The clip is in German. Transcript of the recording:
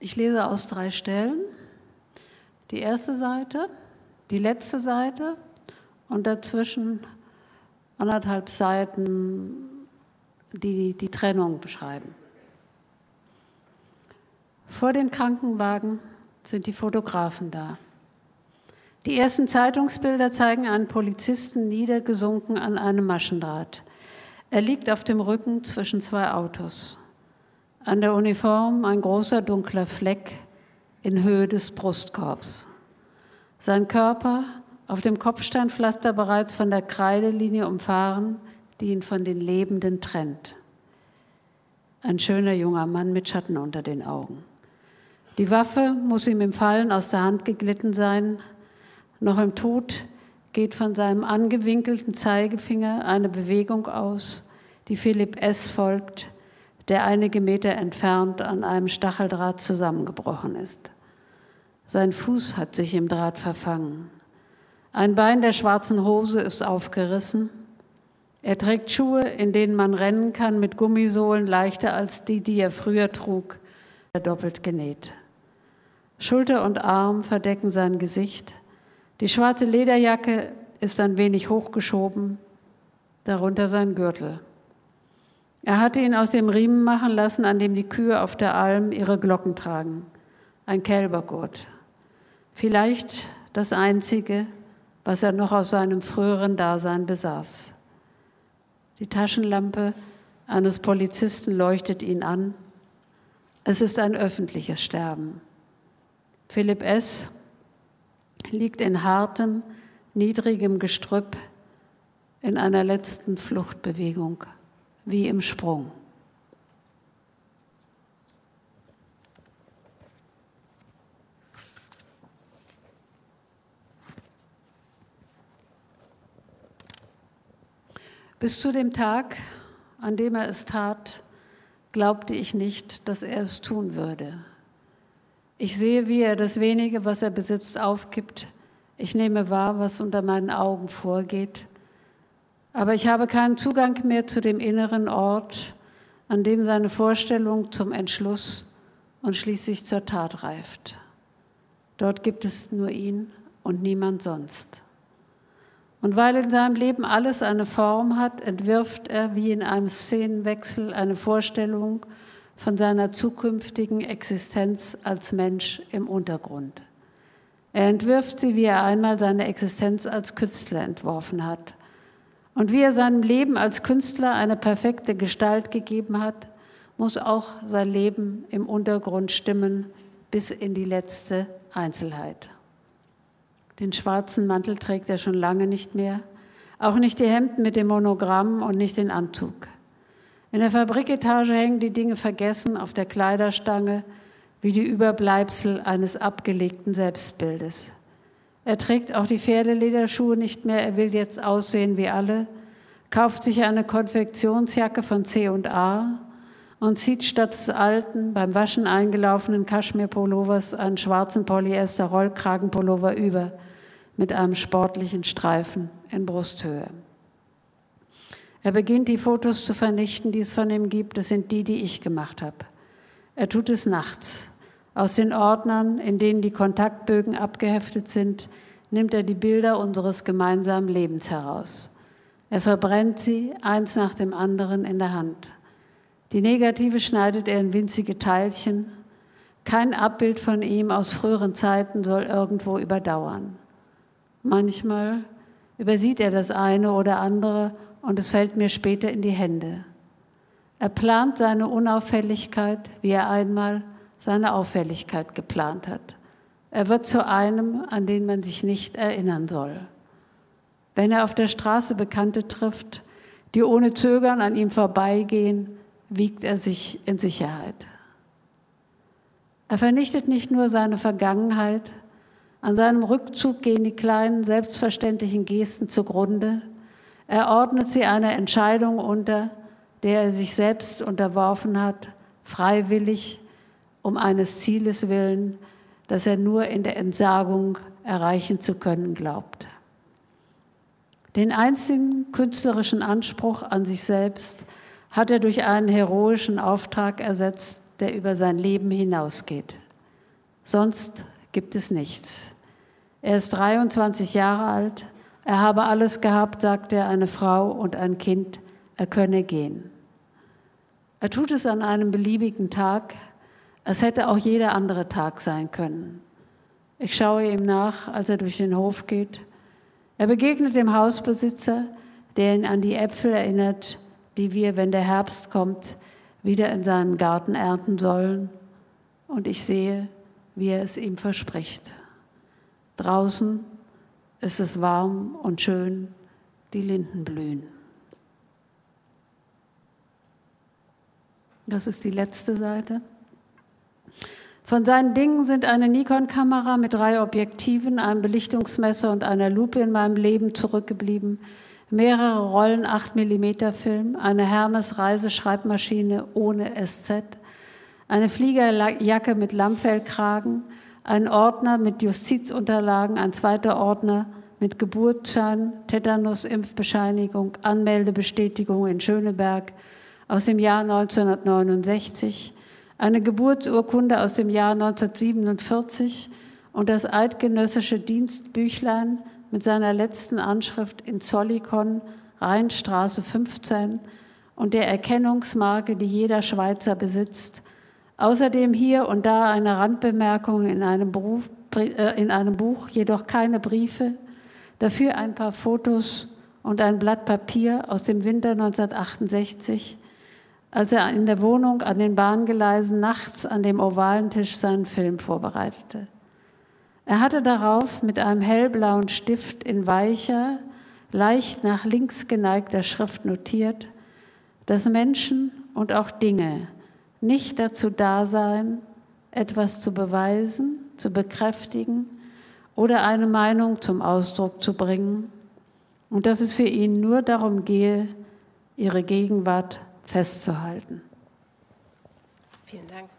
Ich lese aus drei Stellen. Die erste Seite, die letzte Seite und dazwischen anderthalb Seiten, die die Trennung beschreiben. Vor den Krankenwagen sind die Fotografen da. Die ersten Zeitungsbilder zeigen einen Polizisten niedergesunken an einem Maschendraht. Er liegt auf dem Rücken zwischen zwei Autos. An der Uniform ein großer dunkler Fleck in Höhe des Brustkorbs. Sein Körper auf dem Kopfsteinpflaster bereits von der Kreidelinie umfahren, die ihn von den Lebenden trennt. Ein schöner junger Mann mit Schatten unter den Augen. Die Waffe muss ihm im Fallen aus der Hand geglitten sein. Noch im Tod geht von seinem angewinkelten Zeigefinger eine Bewegung aus, die Philipp S. folgt, der einige Meter entfernt an einem Stacheldraht zusammengebrochen ist. Sein Fuß hat sich im Draht verfangen. Ein Bein der schwarzen Hose ist aufgerissen. Er trägt Schuhe, in denen man rennen kann, mit Gummisohlen leichter als die, die er früher trug, doppelt genäht. Schulter und Arm verdecken sein Gesicht. Die schwarze Lederjacke ist ein wenig hochgeschoben, darunter sein Gürtel. Er hatte ihn aus dem Riemen machen lassen, an dem die Kühe auf der Alm ihre Glocken tragen. Ein Kälbergurt. Vielleicht das einzige, was er noch aus seinem früheren Dasein besaß. Die Taschenlampe eines Polizisten leuchtet ihn an. Es ist ein öffentliches Sterben. Philipp S. liegt in hartem, niedrigem Gestrüpp in einer letzten Fluchtbewegung, wie im Sprung. Bis zu dem Tag, an dem er es tat, glaubte ich nicht, dass er es tun würde. Ich sehe, wie er das wenige, was er besitzt, aufgibt. Ich nehme wahr, was unter meinen Augen vorgeht. Aber ich habe keinen Zugang mehr zu dem inneren Ort, an dem seine Vorstellung zum Entschluss und schließlich zur Tat reift. Dort gibt es nur ihn und niemand sonst. Und weil in seinem Leben alles eine Form hat, entwirft er wie in einem Szenenwechsel eine Vorstellung von seiner zukünftigen Existenz als Mensch im Untergrund. Er entwirft sie, wie er einmal seine Existenz als Künstler entworfen hat. Und wie er seinem Leben als Künstler eine perfekte Gestalt gegeben hat, muss auch sein Leben im Untergrund stimmen bis in die letzte Einzelheit. Den schwarzen Mantel trägt er schon lange nicht mehr, auch nicht die Hemden mit dem Monogramm und nicht den Anzug. In der Fabriketage hängen die Dinge vergessen auf der Kleiderstange wie die Überbleibsel eines abgelegten Selbstbildes. Er trägt auch die Pferdelederschuhe nicht mehr, er will jetzt aussehen wie alle, kauft sich eine Konfektionsjacke von C&A und zieht statt des alten, beim Waschen eingelaufenen Kaschmirpullovers einen schwarzen Polyester-Rollkragenpullover über mit einem sportlichen Streifen in Brusthöhe. Er beginnt die Fotos zu vernichten, die es von ihm gibt. Das sind die, die ich gemacht habe. Er tut es nachts. Aus den Ordnern, in denen die Kontaktbögen abgeheftet sind, nimmt er die Bilder unseres gemeinsamen Lebens heraus. Er verbrennt sie eins nach dem anderen in der Hand. Die Negative schneidet er in winzige Teilchen. Kein Abbild von ihm aus früheren Zeiten soll irgendwo überdauern. Manchmal übersieht er das eine oder andere und es fällt mir später in die Hände. Er plant seine Unauffälligkeit, wie er einmal seine Auffälligkeit geplant hat. Er wird zu einem, an den man sich nicht erinnern soll. Wenn er auf der Straße Bekannte trifft, die ohne Zögern an ihm vorbeigehen, wiegt er sich in Sicherheit. Er vernichtet nicht nur seine Vergangenheit, an seinem Rückzug gehen die kleinen selbstverständlichen Gesten zugrunde, er ordnet sie einer Entscheidung unter, der er sich selbst unterworfen hat, freiwillig, um eines Zieles willen, das er nur in der Entsagung erreichen zu können glaubt. Den einzigen künstlerischen Anspruch an sich selbst hat er durch einen heroischen Auftrag ersetzt, der über sein Leben hinausgeht. sonst gibt es nichts. Er ist 23 Jahre alt, er habe alles gehabt, sagt er, eine Frau und ein Kind, er könne gehen. Er tut es an einem beliebigen Tag, es hätte auch jeder andere Tag sein können. Ich schaue ihm nach, als er durch den Hof geht. Er begegnet dem Hausbesitzer, der ihn an die Äpfel erinnert, die wir, wenn der Herbst kommt, wieder in seinem Garten ernten sollen. Und ich sehe, wie er es ihm verspricht. Draußen ist es warm und schön, die Linden blühen. Das ist die letzte Seite. Von seinen Dingen sind eine Nikon-Kamera mit drei Objektiven, einem Belichtungsmesser und einer Lupe in meinem Leben zurückgeblieben, mehrere Rollen 8 mm Film, eine Hermes Reiseschreibmaschine ohne SZ, eine Fliegerjacke mit Lammfellkragen, ein Ordner mit Justizunterlagen, ein zweiter Ordner mit Geburtsschein, Tetanus-Impfbescheinigung, Anmeldebestätigung in Schöneberg aus dem Jahr 1969, eine Geburtsurkunde aus dem Jahr 1947 und das eidgenössische Dienstbüchlein mit seiner letzten Anschrift in Zollikon, Rheinstraße 15 und der Erkennungsmarke, die jeder Schweizer besitzt. Außerdem hier und da eine Randbemerkung in einem, Beruf, äh, in einem Buch, jedoch keine Briefe. Dafür ein paar Fotos und ein Blatt Papier aus dem Winter 1968 als er in der Wohnung an den Bahngeleisen nachts an dem ovalen Tisch seinen Film vorbereitete. Er hatte darauf mit einem hellblauen Stift in weicher, leicht nach links geneigter Schrift notiert, dass Menschen und auch Dinge nicht dazu da seien, etwas zu beweisen, zu bekräftigen oder eine Meinung zum Ausdruck zu bringen und dass es für ihn nur darum gehe, ihre Gegenwart festzuhalten. Vielen Dank.